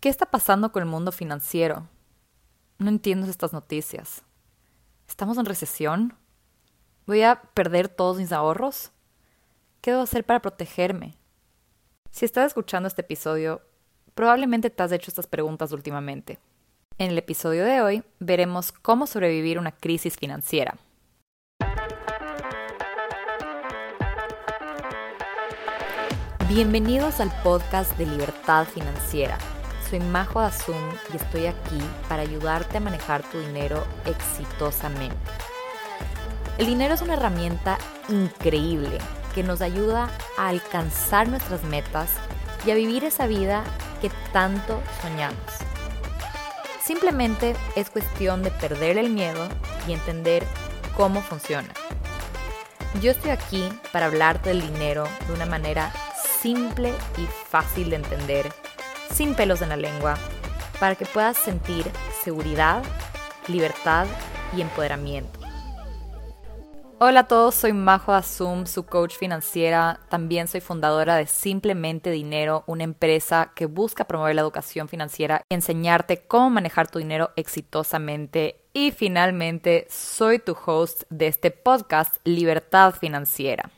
¿Qué está pasando con el mundo financiero? No entiendo estas noticias. ¿Estamos en recesión? ¿Voy a perder todos mis ahorros? ¿Qué debo hacer para protegerme? Si estás escuchando este episodio, probablemente te has hecho estas preguntas últimamente. En el episodio de hoy veremos cómo sobrevivir una crisis financiera. Bienvenidos al podcast de Libertad Financiera. Soy Majo Azum y estoy aquí para ayudarte a manejar tu dinero exitosamente. El dinero es una herramienta increíble que nos ayuda a alcanzar nuestras metas y a vivir esa vida que tanto soñamos. Simplemente es cuestión de perder el miedo y entender cómo funciona. Yo estoy aquí para hablarte del dinero de una manera simple y fácil de entender, sin pelos en la lengua, para que puedas sentir seguridad, libertad y empoderamiento. Hola a todos, soy Majo Azum, su coach financiera. También soy fundadora de Simplemente Dinero, una empresa que busca promover la educación financiera y enseñarte cómo manejar tu dinero exitosamente. Y finalmente, soy tu host de este podcast, Libertad Financiera.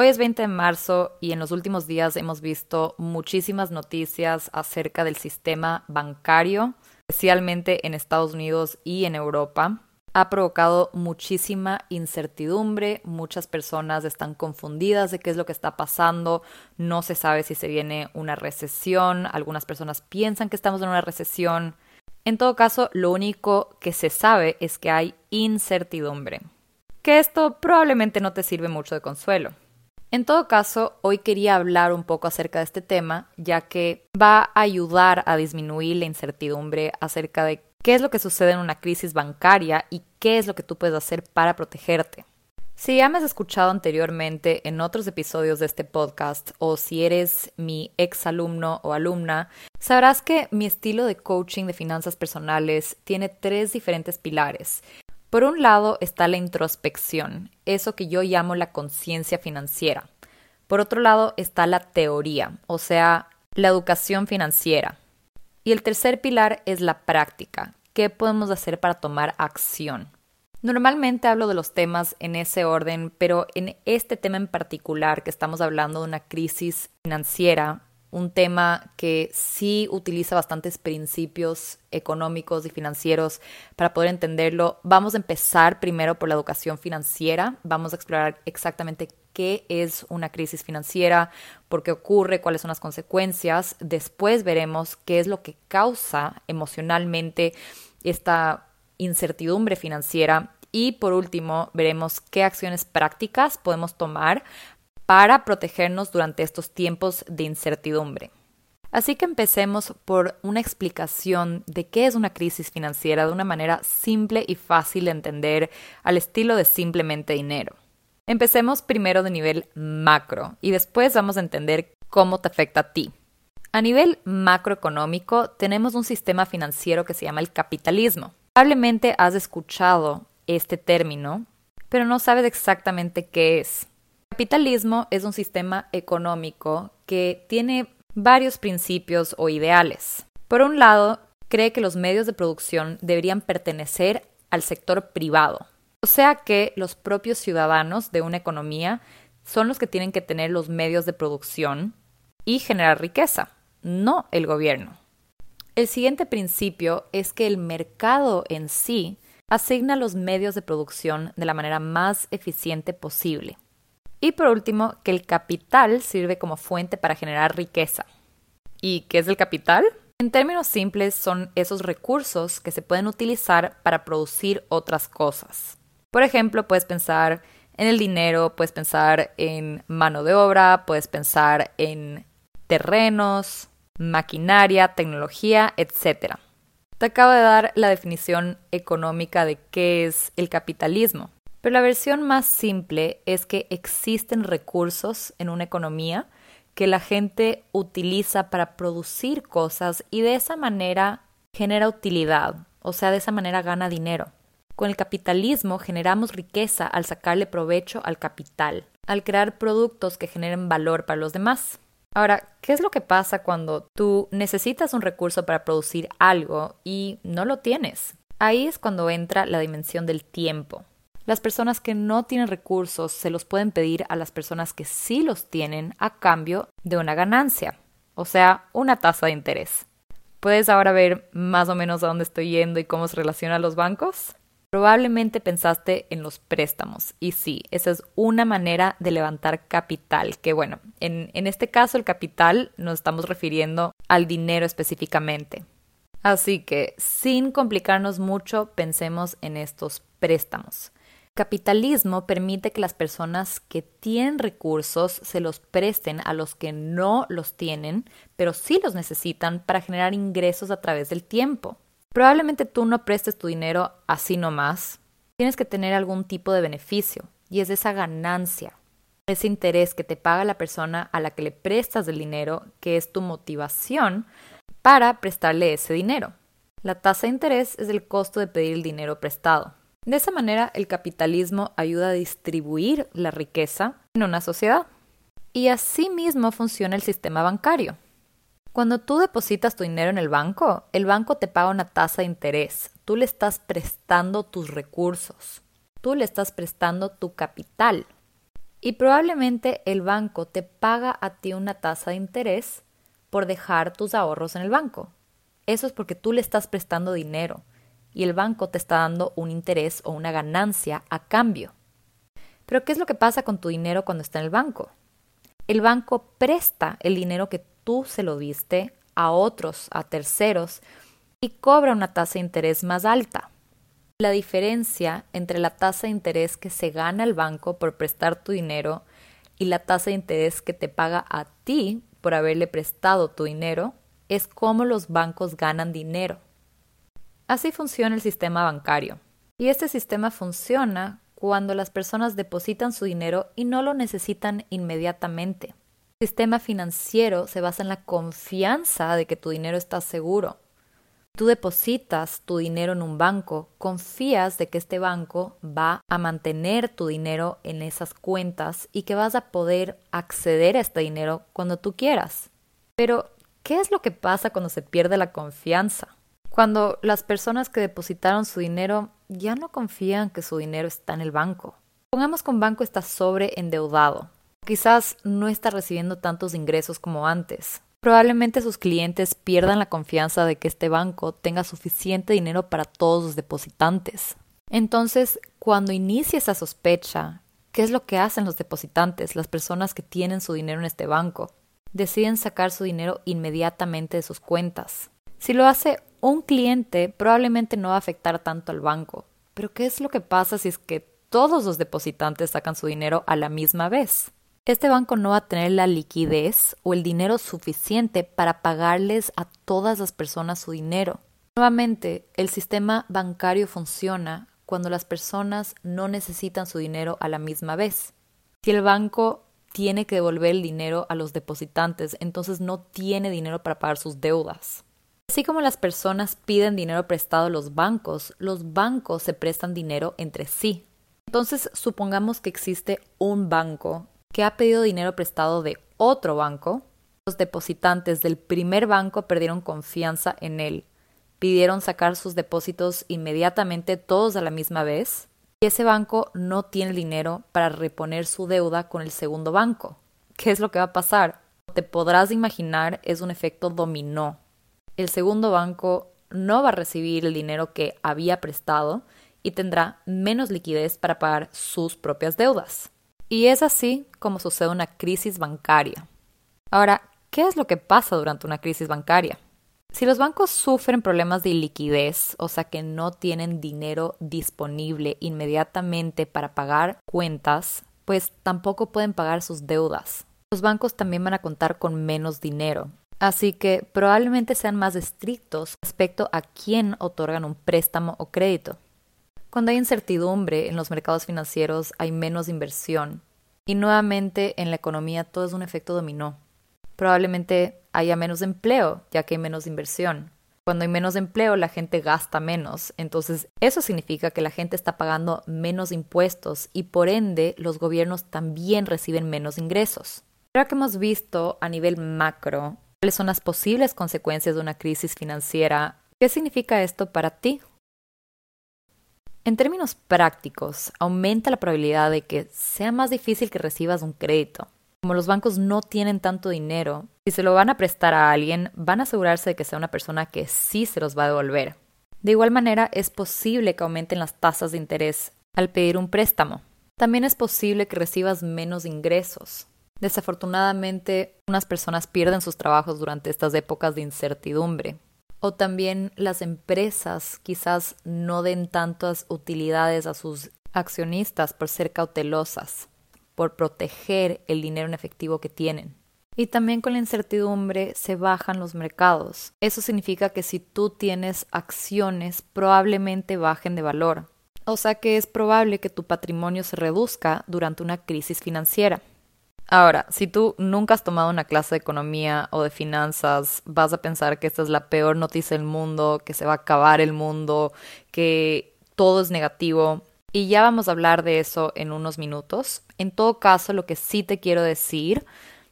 Hoy es 20 de marzo y en los últimos días hemos visto muchísimas noticias acerca del sistema bancario, especialmente en Estados Unidos y en Europa. Ha provocado muchísima incertidumbre, muchas personas están confundidas de qué es lo que está pasando, no se sabe si se viene una recesión, algunas personas piensan que estamos en una recesión. En todo caso, lo único que se sabe es que hay incertidumbre. Que esto probablemente no te sirve mucho de consuelo. En todo caso, hoy quería hablar un poco acerca de este tema, ya que va a ayudar a disminuir la incertidumbre acerca de qué es lo que sucede en una crisis bancaria y qué es lo que tú puedes hacer para protegerte. Si ya me has escuchado anteriormente en otros episodios de este podcast o si eres mi ex alumno o alumna, sabrás que mi estilo de coaching de finanzas personales tiene tres diferentes pilares por un lado está la introspección, eso que yo llamo la conciencia financiera. Por otro lado está la teoría, o sea, la educación financiera. Y el tercer pilar es la práctica. ¿Qué podemos hacer para tomar acción? Normalmente hablo de los temas en ese orden, pero en este tema en particular que estamos hablando de una crisis financiera, un tema que sí utiliza bastantes principios económicos y financieros para poder entenderlo. Vamos a empezar primero por la educación financiera, vamos a explorar exactamente qué es una crisis financiera, por qué ocurre, cuáles son las consecuencias. Después veremos qué es lo que causa emocionalmente esta incertidumbre financiera y por último, veremos qué acciones prácticas podemos tomar para protegernos durante estos tiempos de incertidumbre. Así que empecemos por una explicación de qué es una crisis financiera de una manera simple y fácil de entender al estilo de simplemente dinero. Empecemos primero de nivel macro y después vamos a entender cómo te afecta a ti. A nivel macroeconómico tenemos un sistema financiero que se llama el capitalismo. Probablemente has escuchado este término, pero no sabes exactamente qué es capitalismo es un sistema económico que tiene varios principios o ideales. Por un lado, cree que los medios de producción deberían pertenecer al sector privado, o sea que los propios ciudadanos de una economía son los que tienen que tener los medios de producción y generar riqueza, no el gobierno. El siguiente principio es que el mercado en sí asigna los medios de producción de la manera más eficiente posible. Y por último, que el capital sirve como fuente para generar riqueza. ¿Y qué es el capital? En términos simples, son esos recursos que se pueden utilizar para producir otras cosas. Por ejemplo, puedes pensar en el dinero, puedes pensar en mano de obra, puedes pensar en terrenos, maquinaria, tecnología, etc. Te acabo de dar la definición económica de qué es el capitalismo. Pero la versión más simple es que existen recursos en una economía que la gente utiliza para producir cosas y de esa manera genera utilidad, o sea, de esa manera gana dinero. Con el capitalismo generamos riqueza al sacarle provecho al capital, al crear productos que generen valor para los demás. Ahora, ¿qué es lo que pasa cuando tú necesitas un recurso para producir algo y no lo tienes? Ahí es cuando entra la dimensión del tiempo. Las personas que no tienen recursos se los pueden pedir a las personas que sí los tienen a cambio de una ganancia, o sea, una tasa de interés. ¿Puedes ahora ver más o menos a dónde estoy yendo y cómo se relacionan los bancos? Probablemente pensaste en los préstamos y sí, esa es una manera de levantar capital, que bueno, en, en este caso el capital nos estamos refiriendo al dinero específicamente. Así que, sin complicarnos mucho, pensemos en estos préstamos. Capitalismo permite que las personas que tienen recursos se los presten a los que no los tienen, pero sí los necesitan para generar ingresos a través del tiempo. Probablemente tú no prestes tu dinero así nomás. Tienes que tener algún tipo de beneficio y es esa ganancia, ese interés que te paga la persona a la que le prestas el dinero, que es tu motivación para prestarle ese dinero. La tasa de interés es el costo de pedir el dinero prestado. De esa manera, el capitalismo ayuda a distribuir la riqueza en una sociedad. Y así mismo funciona el sistema bancario. Cuando tú depositas tu dinero en el banco, el banco te paga una tasa de interés. Tú le estás prestando tus recursos. Tú le estás prestando tu capital. Y probablemente el banco te paga a ti una tasa de interés por dejar tus ahorros en el banco. Eso es porque tú le estás prestando dinero y el banco te está dando un interés o una ganancia a cambio. Pero ¿qué es lo que pasa con tu dinero cuando está en el banco? El banco presta el dinero que tú se lo diste a otros, a terceros, y cobra una tasa de interés más alta. La diferencia entre la tasa de interés que se gana el banco por prestar tu dinero y la tasa de interés que te paga a ti por haberle prestado tu dinero es cómo los bancos ganan dinero. Así funciona el sistema bancario. Y este sistema funciona cuando las personas depositan su dinero y no lo necesitan inmediatamente. El sistema financiero se basa en la confianza de que tu dinero está seguro. Tú depositas tu dinero en un banco, confías de que este banco va a mantener tu dinero en esas cuentas y que vas a poder acceder a este dinero cuando tú quieras. Pero, ¿qué es lo que pasa cuando se pierde la confianza? Cuando las personas que depositaron su dinero ya no confían que su dinero está en el banco. Pongamos que un banco está sobreendeudado Quizás no está recibiendo tantos ingresos como antes. Probablemente sus clientes pierdan la confianza de que este banco tenga suficiente dinero para todos los depositantes. Entonces, cuando inicia esa sospecha, ¿qué es lo que hacen los depositantes, las personas que tienen su dinero en este banco? Deciden sacar su dinero inmediatamente de sus cuentas. Si lo hace un cliente, probablemente no va a afectar tanto al banco. Pero ¿qué es lo que pasa si es que todos los depositantes sacan su dinero a la misma vez? este banco no va a tener la liquidez o el dinero suficiente para pagarles a todas las personas su dinero. Nuevamente, el sistema bancario funciona cuando las personas no necesitan su dinero a la misma vez. Si el banco tiene que devolver el dinero a los depositantes, entonces no tiene dinero para pagar sus deudas. Así como las personas piden dinero prestado a los bancos, los bancos se prestan dinero entre sí. Entonces, supongamos que existe un banco que ha pedido dinero prestado de otro banco, los depositantes del primer banco perdieron confianza en él, pidieron sacar sus depósitos inmediatamente todos a la misma vez, y ese banco no tiene dinero para reponer su deuda con el segundo banco. ¿Qué es lo que va a pasar? Te podrás imaginar, es un efecto dominó. El segundo banco no va a recibir el dinero que había prestado y tendrá menos liquidez para pagar sus propias deudas. Y es así como sucede una crisis bancaria. Ahora, ¿qué es lo que pasa durante una crisis bancaria? Si los bancos sufren problemas de liquidez, o sea que no tienen dinero disponible inmediatamente para pagar cuentas, pues tampoco pueden pagar sus deudas. Los bancos también van a contar con menos dinero, así que probablemente sean más estrictos respecto a quién otorgan un préstamo o crédito. Cuando hay incertidumbre en los mercados financieros hay menos inversión y nuevamente en la economía todo es un efecto dominó. Probablemente haya menos empleo ya que hay menos inversión. Cuando hay menos empleo la gente gasta menos, entonces eso significa que la gente está pagando menos impuestos y por ende los gobiernos también reciben menos ingresos. Ahora que hemos visto a nivel macro cuáles son las posibles consecuencias de una crisis financiera, ¿qué significa esto para ti? En términos prácticos, aumenta la probabilidad de que sea más difícil que recibas un crédito. Como los bancos no tienen tanto dinero, si se lo van a prestar a alguien, van a asegurarse de que sea una persona que sí se los va a devolver. De igual manera, es posible que aumenten las tasas de interés al pedir un préstamo. También es posible que recibas menos ingresos. Desafortunadamente, unas personas pierden sus trabajos durante estas épocas de incertidumbre. O también las empresas quizás no den tantas utilidades a sus accionistas por ser cautelosas, por proteger el dinero en efectivo que tienen. Y también con la incertidumbre se bajan los mercados. Eso significa que si tú tienes acciones, probablemente bajen de valor. O sea que es probable que tu patrimonio se reduzca durante una crisis financiera. Ahora, si tú nunca has tomado una clase de economía o de finanzas, vas a pensar que esta es la peor noticia del mundo, que se va a acabar el mundo, que todo es negativo. Y ya vamos a hablar de eso en unos minutos. En todo caso, lo que sí te quiero decir,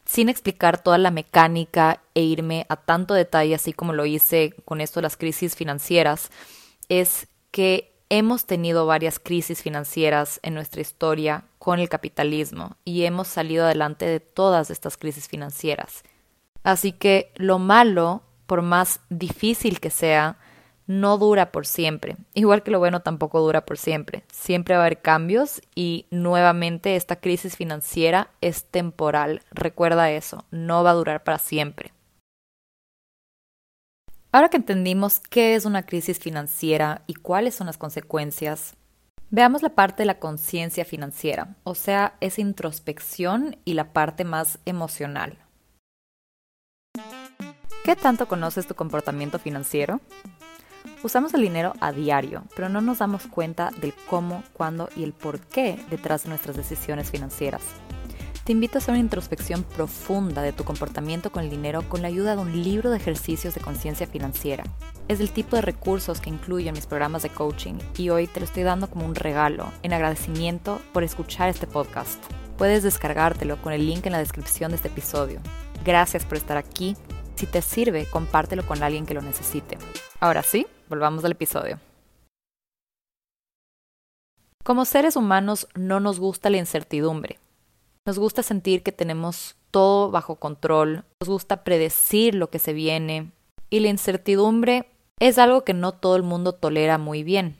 sin explicar toda la mecánica e irme a tanto detalle, así como lo hice con esto de las crisis financieras, es que hemos tenido varias crisis financieras en nuestra historia con el capitalismo y hemos salido adelante de todas estas crisis financieras. Así que lo malo, por más difícil que sea, no dura por siempre. Igual que lo bueno tampoco dura por siempre. Siempre va a haber cambios y nuevamente esta crisis financiera es temporal. Recuerda eso, no va a durar para siempre. Ahora que entendimos qué es una crisis financiera y cuáles son las consecuencias, veamos la parte de la conciencia financiera, o sea, esa introspección y la parte más emocional. ¿Qué tanto conoces tu comportamiento financiero? Usamos el dinero a diario, pero no nos damos cuenta del cómo, cuándo y el por qué detrás de nuestras decisiones financieras. Te invito a hacer una introspección profunda de tu comportamiento con el dinero con la ayuda de un libro de ejercicios de conciencia financiera. Es el tipo de recursos que incluyo en mis programas de coaching y hoy te lo estoy dando como un regalo en agradecimiento por escuchar este podcast. Puedes descargártelo con el link en la descripción de este episodio. Gracias por estar aquí. Si te sirve, compártelo con alguien que lo necesite. Ahora sí, volvamos al episodio. Como seres humanos no nos gusta la incertidumbre nos gusta sentir que tenemos todo bajo control, nos gusta predecir lo que se viene y la incertidumbre es algo que no todo el mundo tolera muy bien.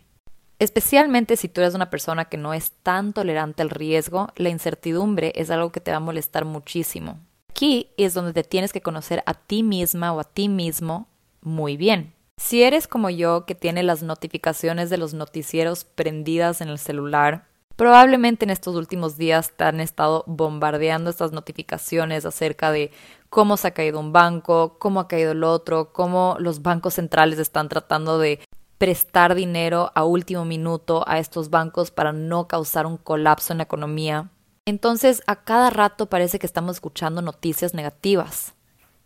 Especialmente si tú eres una persona que no es tan tolerante al riesgo, la incertidumbre es algo que te va a molestar muchísimo. Aquí es donde te tienes que conocer a ti misma o a ti mismo muy bien. Si eres como yo que tiene las notificaciones de los noticieros prendidas en el celular, Probablemente en estos últimos días te han estado bombardeando estas notificaciones acerca de cómo se ha caído un banco, cómo ha caído el otro, cómo los bancos centrales están tratando de prestar dinero a último minuto a estos bancos para no causar un colapso en la economía. Entonces, a cada rato parece que estamos escuchando noticias negativas.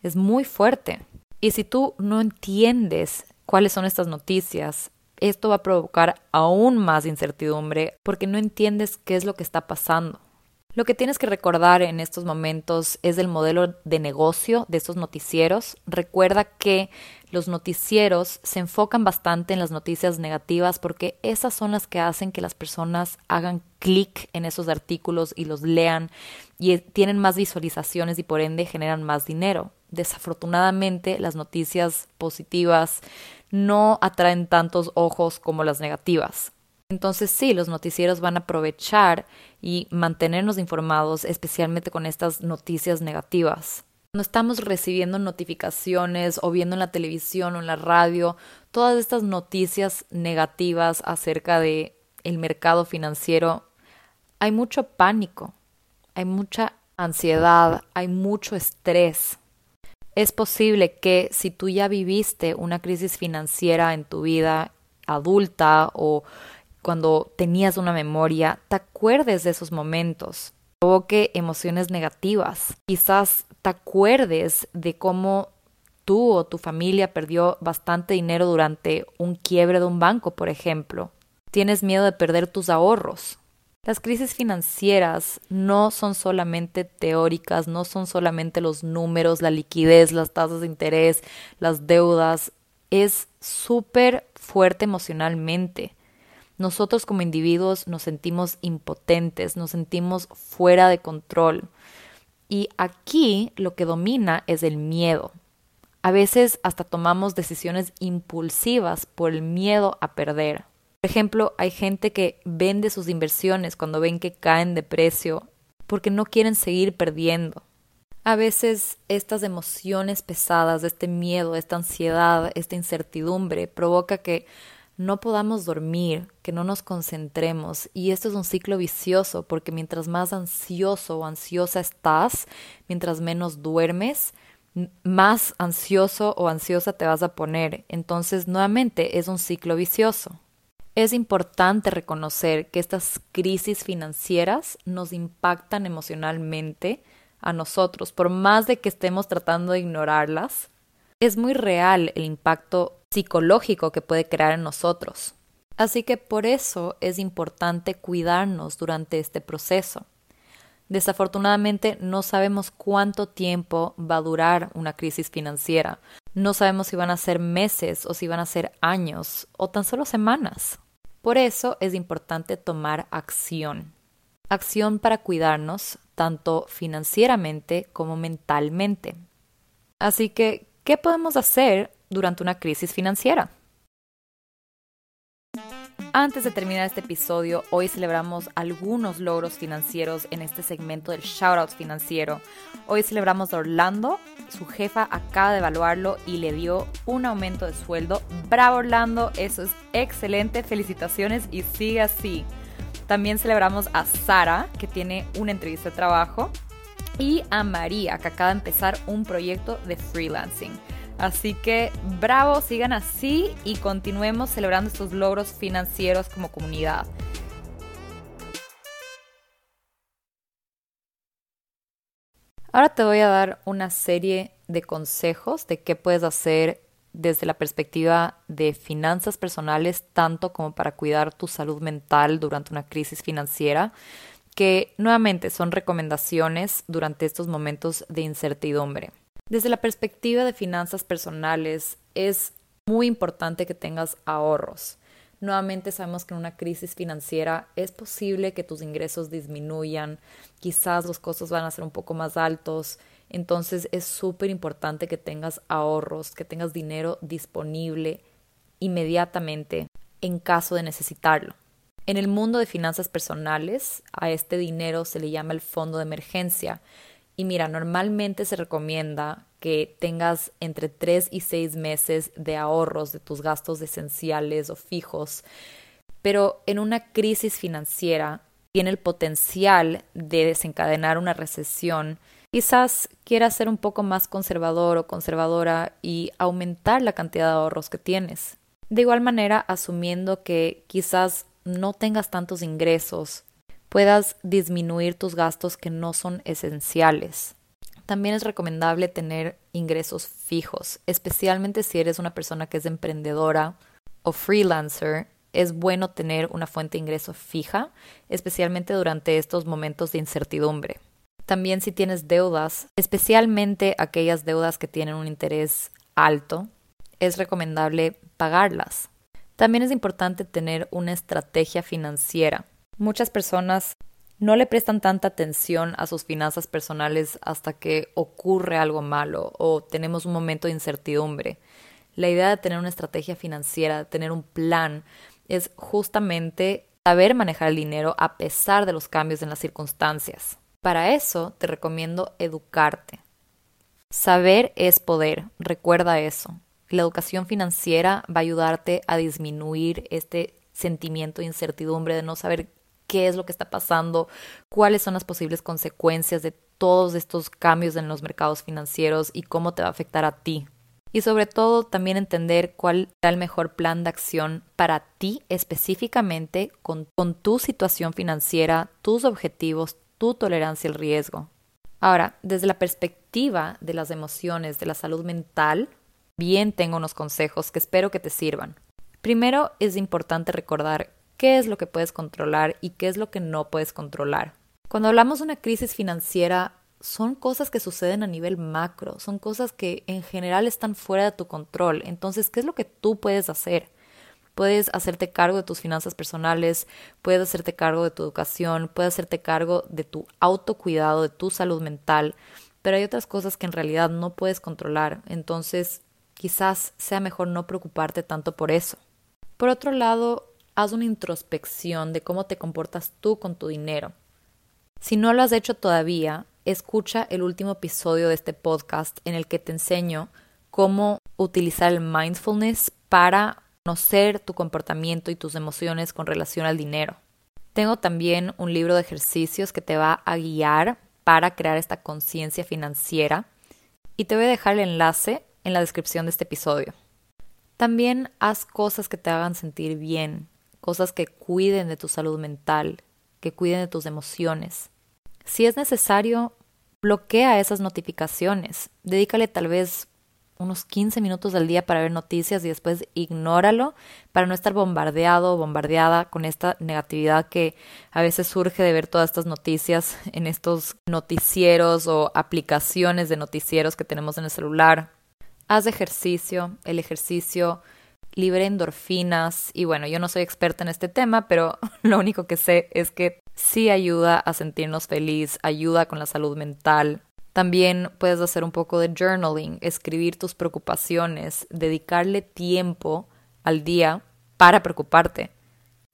Es muy fuerte. Y si tú no entiendes cuáles son estas noticias, esto va a provocar aún más incertidumbre porque no entiendes qué es lo que está pasando. Lo que tienes que recordar en estos momentos es el modelo de negocio de estos noticieros. Recuerda que los noticieros se enfocan bastante en las noticias negativas porque esas son las que hacen que las personas hagan clic en esos artículos y los lean y tienen más visualizaciones y por ende generan más dinero. Desafortunadamente, las noticias positivas no atraen tantos ojos como las negativas. Entonces sí, los noticieros van a aprovechar y mantenernos informados, especialmente con estas noticias negativas. Cuando estamos recibiendo notificaciones o viendo en la televisión o en la radio todas estas noticias negativas acerca de el mercado financiero, hay mucho pánico, hay mucha ansiedad, hay mucho estrés. Es posible que si tú ya viviste una crisis financiera en tu vida adulta o cuando tenías una memoria, te acuerdes de esos momentos, provoque emociones negativas. Quizás te acuerdes de cómo tú o tu familia perdió bastante dinero durante un quiebre de un banco, por ejemplo. Tienes miedo de perder tus ahorros. Las crisis financieras no son solamente teóricas, no son solamente los números, la liquidez, las tasas de interés, las deudas. Es súper fuerte emocionalmente. Nosotros como individuos nos sentimos impotentes, nos sentimos fuera de control. Y aquí lo que domina es el miedo. A veces hasta tomamos decisiones impulsivas por el miedo a perder. Por ejemplo, hay gente que vende sus inversiones cuando ven que caen de precio porque no quieren seguir perdiendo. A veces estas emociones pesadas, este miedo, esta ansiedad, esta incertidumbre provoca que no podamos dormir, que no nos concentremos. Y esto es un ciclo vicioso porque mientras más ansioso o ansiosa estás, mientras menos duermes, más ansioso o ansiosa te vas a poner. Entonces, nuevamente, es un ciclo vicioso. Es importante reconocer que estas crisis financieras nos impactan emocionalmente a nosotros, por más de que estemos tratando de ignorarlas. Es muy real el impacto psicológico que puede crear en nosotros. Así que por eso es importante cuidarnos durante este proceso. Desafortunadamente no sabemos cuánto tiempo va a durar una crisis financiera. No sabemos si van a ser meses o si van a ser años o tan solo semanas. Por eso es importante tomar acción. Acción para cuidarnos tanto financieramente como mentalmente. Así que, ¿qué podemos hacer durante una crisis financiera? Antes de terminar este episodio, hoy celebramos algunos logros financieros en este segmento del Shoutout financiero. Hoy celebramos a Orlando, su jefa acaba de evaluarlo y le dio un aumento de sueldo. Bravo Orlando, eso es excelente, felicitaciones y sigue así. También celebramos a Sara, que tiene una entrevista de trabajo, y a María, que acaba de empezar un proyecto de freelancing. Así que bravo, sigan así y continuemos celebrando estos logros financieros como comunidad. Ahora te voy a dar una serie de consejos de qué puedes hacer desde la perspectiva de finanzas personales, tanto como para cuidar tu salud mental durante una crisis financiera, que nuevamente son recomendaciones durante estos momentos de incertidumbre. Desde la perspectiva de finanzas personales, es muy importante que tengas ahorros. Nuevamente sabemos que en una crisis financiera es posible que tus ingresos disminuyan, quizás los costos van a ser un poco más altos, entonces es súper importante que tengas ahorros, que tengas dinero disponible inmediatamente en caso de necesitarlo. En el mundo de finanzas personales, a este dinero se le llama el fondo de emergencia y mira, normalmente se recomienda que tengas entre 3 y 6 meses de ahorros de tus gastos esenciales o fijos, pero en una crisis financiera tiene el potencial de desencadenar una recesión, quizás quieras ser un poco más conservador o conservadora y aumentar la cantidad de ahorros que tienes. De igual manera, asumiendo que quizás no tengas tantos ingresos puedas disminuir tus gastos que no son esenciales. También es recomendable tener ingresos fijos, especialmente si eres una persona que es emprendedora o freelancer. Es bueno tener una fuente de ingreso fija, especialmente durante estos momentos de incertidumbre. También si tienes deudas, especialmente aquellas deudas que tienen un interés alto, es recomendable pagarlas. También es importante tener una estrategia financiera. Muchas personas no le prestan tanta atención a sus finanzas personales hasta que ocurre algo malo o tenemos un momento de incertidumbre. La idea de tener una estrategia financiera, de tener un plan, es justamente saber manejar el dinero a pesar de los cambios en las circunstancias. Para eso te recomiendo educarte. Saber es poder, recuerda eso. La educación financiera va a ayudarte a disminuir este sentimiento de incertidumbre de no saber qué es lo que está pasando, cuáles son las posibles consecuencias de todos estos cambios en los mercados financieros y cómo te va a afectar a ti. Y sobre todo también entender cuál será el mejor plan de acción para ti específicamente con, con tu situación financiera, tus objetivos, tu tolerancia al riesgo. Ahora, desde la perspectiva de las emociones, de la salud mental, bien tengo unos consejos que espero que te sirvan. Primero, es importante recordar qué es lo que puedes controlar y qué es lo que no puedes controlar. Cuando hablamos de una crisis financiera, son cosas que suceden a nivel macro, son cosas que en general están fuera de tu control. Entonces, ¿qué es lo que tú puedes hacer? Puedes hacerte cargo de tus finanzas personales, puedes hacerte cargo de tu educación, puedes hacerte cargo de tu autocuidado, de tu salud mental, pero hay otras cosas que en realidad no puedes controlar. Entonces, quizás sea mejor no preocuparte tanto por eso. Por otro lado, haz una introspección de cómo te comportas tú con tu dinero. Si no lo has hecho todavía, escucha el último episodio de este podcast en el que te enseño cómo utilizar el mindfulness para conocer tu comportamiento y tus emociones con relación al dinero. Tengo también un libro de ejercicios que te va a guiar para crear esta conciencia financiera y te voy a dejar el enlace en la descripción de este episodio. También haz cosas que te hagan sentir bien, cosas que cuiden de tu salud mental, que cuiden de tus emociones. Si es necesario, bloquea esas notificaciones. Dedícale tal vez unos 15 minutos al día para ver noticias y después ignóralo para no estar bombardeado o bombardeada con esta negatividad que a veces surge de ver todas estas noticias en estos noticieros o aplicaciones de noticieros que tenemos en el celular. Haz ejercicio, el ejercicio libre endorfinas y bueno, yo no soy experta en este tema, pero lo único que sé es que sí ayuda a sentirnos feliz, ayuda con la salud mental. También puedes hacer un poco de journaling, escribir tus preocupaciones, dedicarle tiempo al día para preocuparte.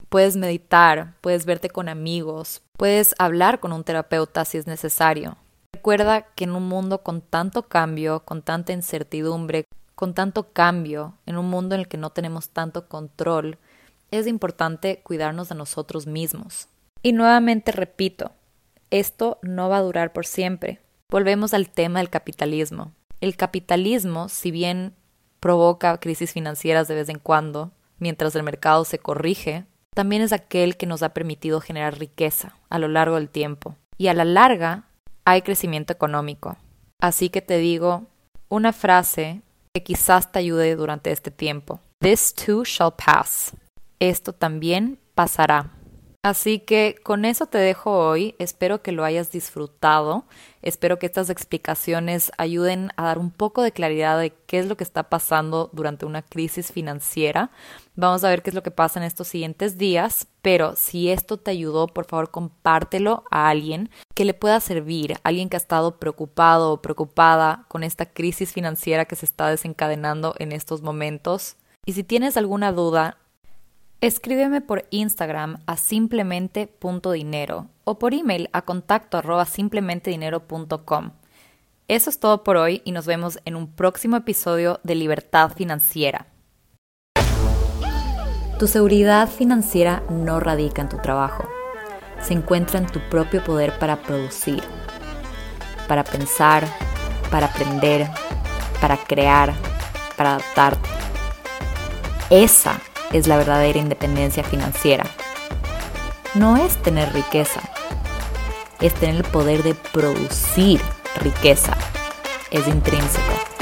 Puedes meditar, puedes verte con amigos, puedes hablar con un terapeuta si es necesario. Recuerda que en un mundo con tanto cambio, con tanta incertidumbre, con tanto cambio, en un mundo en el que no tenemos tanto control, es importante cuidarnos de nosotros mismos. Y nuevamente repito, esto no va a durar por siempre. Volvemos al tema del capitalismo. El capitalismo, si bien provoca crisis financieras de vez en cuando, mientras el mercado se corrige, también es aquel que nos ha permitido generar riqueza a lo largo del tiempo. Y a la larga hay crecimiento económico. Así que te digo una frase quizás te ayude durante este tiempo. This too shall pass. Esto también pasará. Así que con eso te dejo hoy. Espero que lo hayas disfrutado. Espero que estas explicaciones ayuden a dar un poco de claridad de qué es lo que está pasando durante una crisis financiera. Vamos a ver qué es lo que pasa en estos siguientes días. Pero si esto te ayudó, por favor compártelo a alguien que le pueda servir, alguien que ha estado preocupado o preocupada con esta crisis financiera que se está desencadenando en estos momentos. Y si tienes alguna duda, Escríbeme por Instagram a simplemente.dinero o por email a contacto. Eso es todo por hoy y nos vemos en un próximo episodio de Libertad Financiera. Tu seguridad financiera no radica en tu trabajo, se encuentra en tu propio poder para producir, para pensar, para aprender, para crear, para adaptarte. Esa es la verdadera independencia financiera. No es tener riqueza, es tener el poder de producir riqueza. Es intrínseco.